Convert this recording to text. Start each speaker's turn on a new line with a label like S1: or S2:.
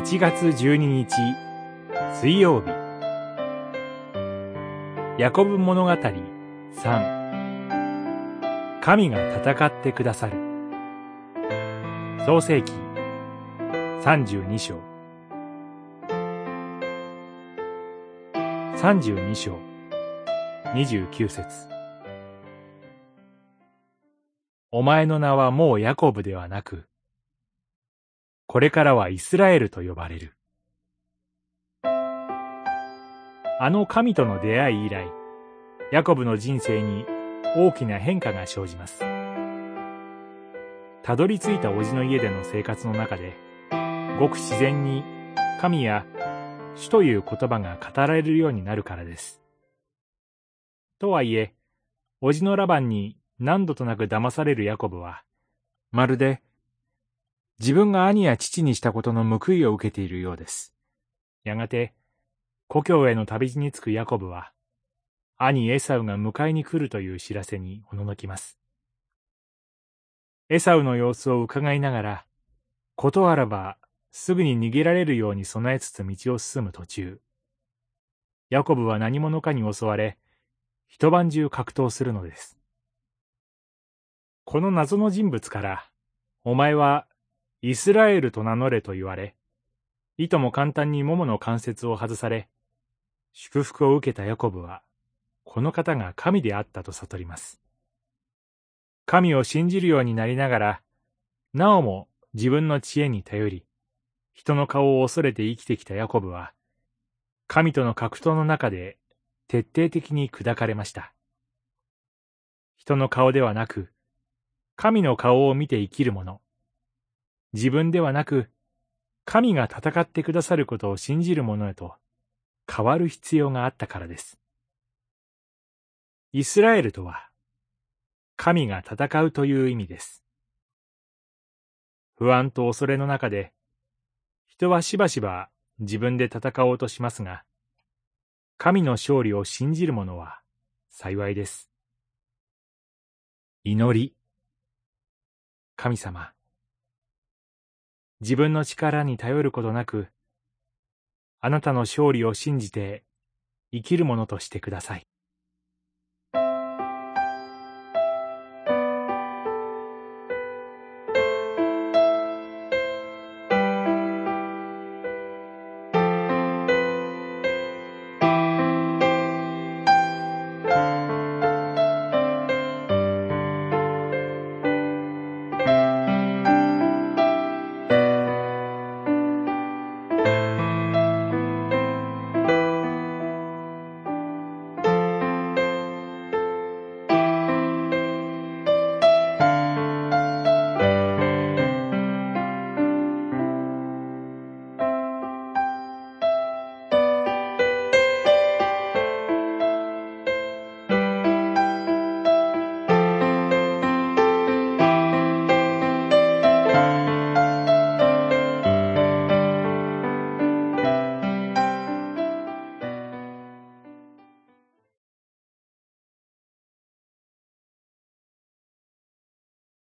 S1: 1月12日水曜日。ヤコブ物語3神が戦ってくださる。創世記32章。32章。29節。お前の名はもうヤコブではなく、これからはイスラエルと呼ばれる。あの神との出会い以来、ヤコブの人生に大きな変化が生じます。たどり着いた叔父の家での生活の中で、ごく自然に神や主という言葉が語られるようになるからです。とはいえ、叔父のラバンに何度となく騙されるヤコブは、まるで自分が兄や父にしたことの報いを受けているようです。やがて、故郷への旅路に着くヤコブは、兄エサウが迎えに来るという知らせにおののきます。エサウの様子を伺いながら、ことあらばすぐに逃げられるように備えつつ道を進む途中、ヤコブは何者かに襲われ、一晩中格闘するのです。この謎の人物から、お前はイスラエルと名乗れと言われ、いとも簡単に桃の関節を外され、祝福を受けたヤコブは、この方が神であったと悟ります。神を信じるようになりながら、なおも自分の知恵に頼り、人の顔を恐れて生きてきたヤコブは、神との格闘の中で徹底的に砕かれました。人の顔ではなく、神の顔を見て生きる者、自分ではなく、神が戦ってくださることを信じる者へと変わる必要があったからです。イスラエルとは、神が戦うという意味です。不安と恐れの中で、人はしばしば自分で戦おうとしますが、神の勝利を信じる者は幸いです。祈り。神様。自分の力に頼ることなく、あなたの勝利を信じて生きるものとしてください。